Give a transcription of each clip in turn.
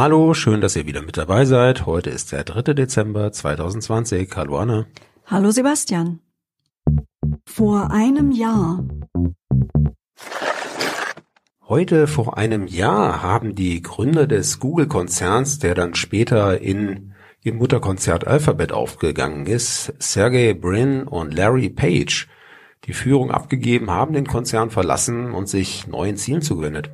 Hallo, schön, dass ihr wieder mit dabei seid. Heute ist der 3. Dezember 2020. Hallo Anna. Hallo Sebastian. Vor einem Jahr. Heute vor einem Jahr haben die Gründer des Google-Konzerns, der dann später in ihr Mutterkonzert Alphabet aufgegangen ist, Sergey Brin und Larry Page, die Führung abgegeben, haben den Konzern verlassen und sich neuen Zielen zugewendet.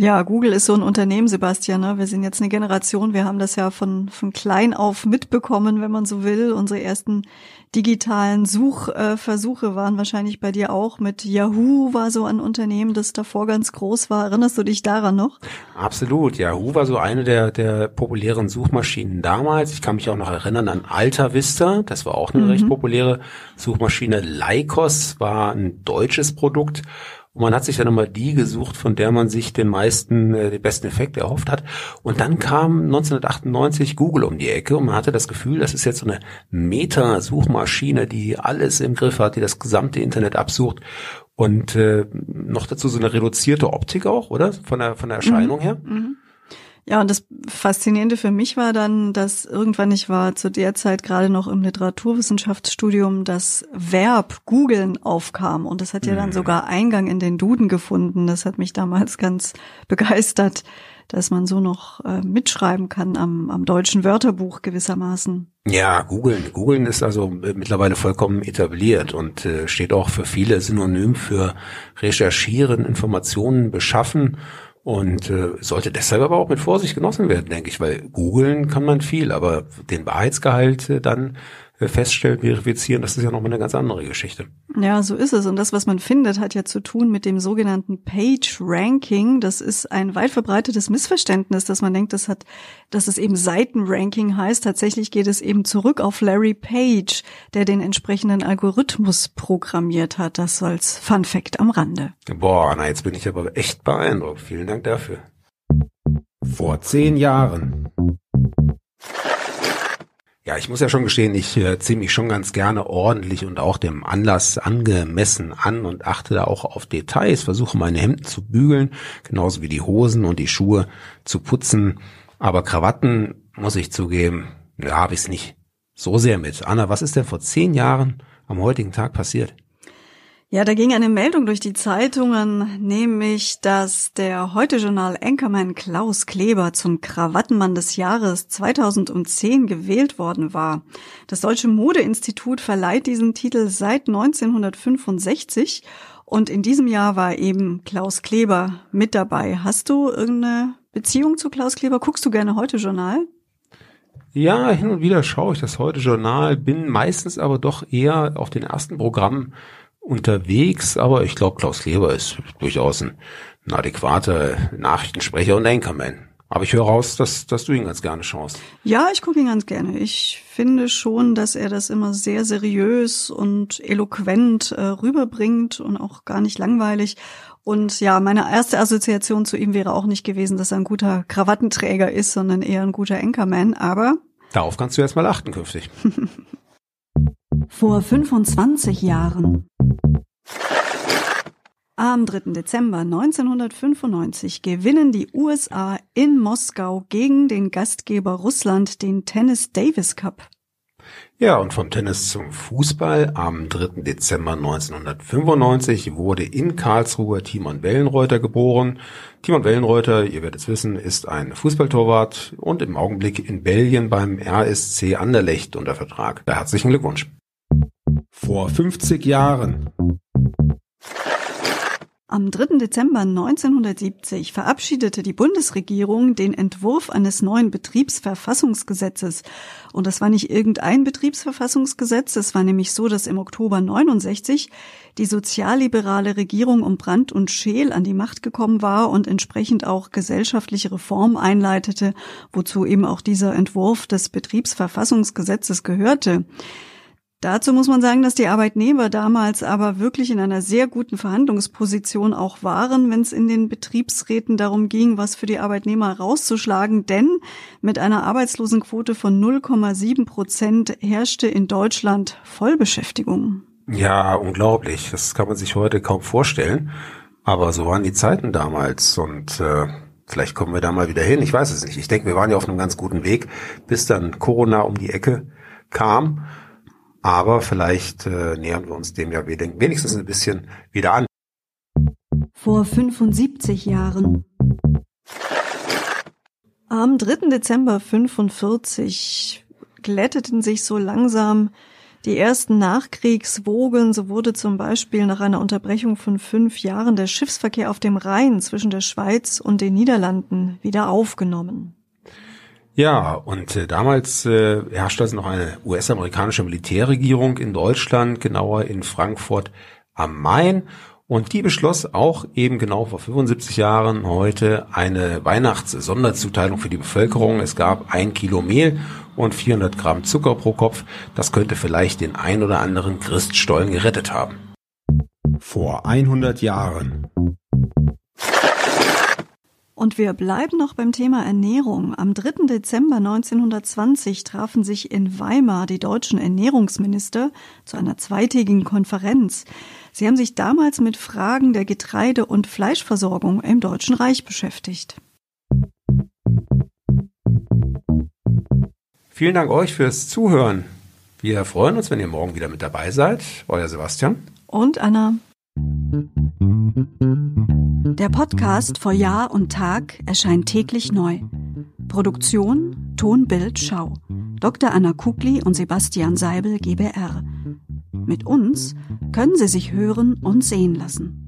Ja, Google ist so ein Unternehmen, Sebastian. Ne? Wir sind jetzt eine Generation, wir haben das ja von, von klein auf mitbekommen, wenn man so will. Unsere ersten digitalen Suchversuche äh, waren wahrscheinlich bei dir auch mit Yahoo war so ein Unternehmen, das davor ganz groß war. Erinnerst du dich daran noch? Absolut. Yahoo war so eine der, der populären Suchmaschinen damals. Ich kann mich auch noch erinnern an Alta Vista. Das war auch eine mhm. recht populäre Suchmaschine. Lycos war ein deutsches Produkt. Und man hat sich dann immer die gesucht, von der man sich den meisten, äh, den besten Effekt erhofft hat. Und dann kam 1998 Google um die Ecke und man hatte das Gefühl, das ist jetzt so eine Meta-Suchmaschine, die alles im Griff hat, die das gesamte Internet absucht. Und äh, noch dazu so eine reduzierte Optik auch, oder? Von der, von der Erscheinung mhm. her. Mhm. Ja, und das Faszinierende für mich war dann, dass irgendwann, ich war zu der Zeit gerade noch im Literaturwissenschaftsstudium, das Verb googeln aufkam. Und das hat ja dann mhm. sogar Eingang in den Duden gefunden. Das hat mich damals ganz begeistert, dass man so noch äh, mitschreiben kann am, am deutschen Wörterbuch gewissermaßen. Ja, googeln. Googeln ist also äh, mittlerweile vollkommen etabliert und äh, steht auch für viele synonym für recherchieren, Informationen beschaffen und äh, sollte deshalb aber auch mit Vorsicht genossen werden, denke ich, weil googeln kann man viel, aber den Wahrheitsgehalt äh, dann feststellen, verifizieren, das ist ja nochmal eine ganz andere Geschichte. Ja, so ist es. Und das, was man findet, hat ja zu tun mit dem sogenannten Page Ranking. Das ist ein weit verbreitetes Missverständnis, dass man denkt, das hat, dass es eben Seitenranking heißt. Tatsächlich geht es eben zurück auf Larry Page, der den entsprechenden Algorithmus programmiert hat. Das als Fun Fact am Rande. Boah, na, jetzt bin ich aber echt beeindruckt. Vielen Dank dafür. Vor zehn Jahren. Ja, ich muss ja schon gestehen, ich äh, ziehe mich schon ganz gerne ordentlich und auch dem Anlass angemessen an und achte da auch auf Details, versuche meine Hemden zu bügeln, genauso wie die Hosen und die Schuhe zu putzen. Aber Krawatten, muss ich zugeben, da habe ich es nicht so sehr mit. Anna, was ist denn vor zehn Jahren am heutigen Tag passiert? Ja, da ging eine Meldung durch die Zeitungen, nämlich, dass der Heute-Journal Anchorman Klaus Kleber zum Krawattenmann des Jahres 2010 gewählt worden war. Das Deutsche Modeinstitut verleiht diesen Titel seit 1965 und in diesem Jahr war eben Klaus Kleber mit dabei. Hast du irgendeine Beziehung zu Klaus Kleber? Guckst du gerne Heute-Journal? Ja, hin und wieder schaue ich das Heute-Journal, bin meistens aber doch eher auf den ersten Programmen unterwegs, aber ich glaube, Klaus Kleber ist durchaus ein, ein adäquater Nachrichtensprecher und Anchorman. Aber ich höre raus, dass, dass du ihn ganz gerne schaust. Ja, ich gucke ihn ganz gerne. Ich finde schon, dass er das immer sehr seriös und eloquent äh, rüberbringt und auch gar nicht langweilig. Und ja, meine erste Assoziation zu ihm wäre auch nicht gewesen, dass er ein guter Krawattenträger ist, sondern eher ein guter Anchorman. Aber darauf kannst du jetzt mal achten künftig. Vor 25 Jahren. Am 3. Dezember 1995 gewinnen die USA in Moskau gegen den Gastgeber Russland den Tennis Davis Cup. Ja, und vom Tennis zum Fußball. Am 3. Dezember 1995 wurde in Karlsruhe Timon Wellenreuter geboren. Timon Wellenreuter, ihr werdet es wissen, ist ein Fußballtorwart und im Augenblick in Belgien beim RSC Anderlecht unter Vertrag. Herzlichen Glückwunsch. Vor 50 Jahren. Am 3. Dezember 1970 verabschiedete die Bundesregierung den Entwurf eines neuen Betriebsverfassungsgesetzes. Und das war nicht irgendein Betriebsverfassungsgesetz, es war nämlich so, dass im Oktober 69 die sozialliberale Regierung um Brandt und Scheel an die Macht gekommen war und entsprechend auch gesellschaftliche Reform einleitete, wozu eben auch dieser Entwurf des Betriebsverfassungsgesetzes gehörte. Dazu muss man sagen, dass die Arbeitnehmer damals aber wirklich in einer sehr guten Verhandlungsposition auch waren, wenn es in den Betriebsräten darum ging, was für die Arbeitnehmer rauszuschlagen. Denn mit einer Arbeitslosenquote von 0,7 Prozent herrschte in Deutschland Vollbeschäftigung. Ja, unglaublich. Das kann man sich heute kaum vorstellen. Aber so waren die Zeiten damals und äh, vielleicht kommen wir da mal wieder hin. Ich weiß es nicht. Ich denke, wir waren ja auf einem ganz guten Weg, bis dann Corona um die Ecke kam. Aber vielleicht äh, nähern wir uns dem ja wenigstens ein bisschen wieder an. Vor 75 Jahren. Am 3. Dezember 45 glätteten sich so langsam die ersten Nachkriegswogen. So wurde zum Beispiel nach einer Unterbrechung von fünf Jahren der Schiffsverkehr auf dem Rhein zwischen der Schweiz und den Niederlanden wieder aufgenommen. Ja, und äh, damals äh, herrschte also noch eine US-amerikanische Militärregierung in Deutschland, genauer in Frankfurt am Main. Und die beschloss auch eben genau vor 75 Jahren heute eine Weihnachts-Sonderzuteilung für die Bevölkerung. Es gab ein Kilo Mehl und 400 Gramm Zucker pro Kopf. Das könnte vielleicht den ein oder anderen Christstollen gerettet haben. Vor 100 Jahren. Und wir bleiben noch beim Thema Ernährung. Am 3. Dezember 1920 trafen sich in Weimar die deutschen Ernährungsminister zu einer zweitägigen Konferenz. Sie haben sich damals mit Fragen der Getreide- und Fleischversorgung im Deutschen Reich beschäftigt. Vielen Dank euch fürs Zuhören. Wir freuen uns, wenn ihr morgen wieder mit dabei seid. Euer Sebastian. Und Anna. Der Podcast vor Jahr und Tag erscheint täglich neu. Produktion Ton, Bild, Schau. Dr. Anna Kugli und Sebastian Seibel GBR. Mit uns können Sie sich hören und sehen lassen.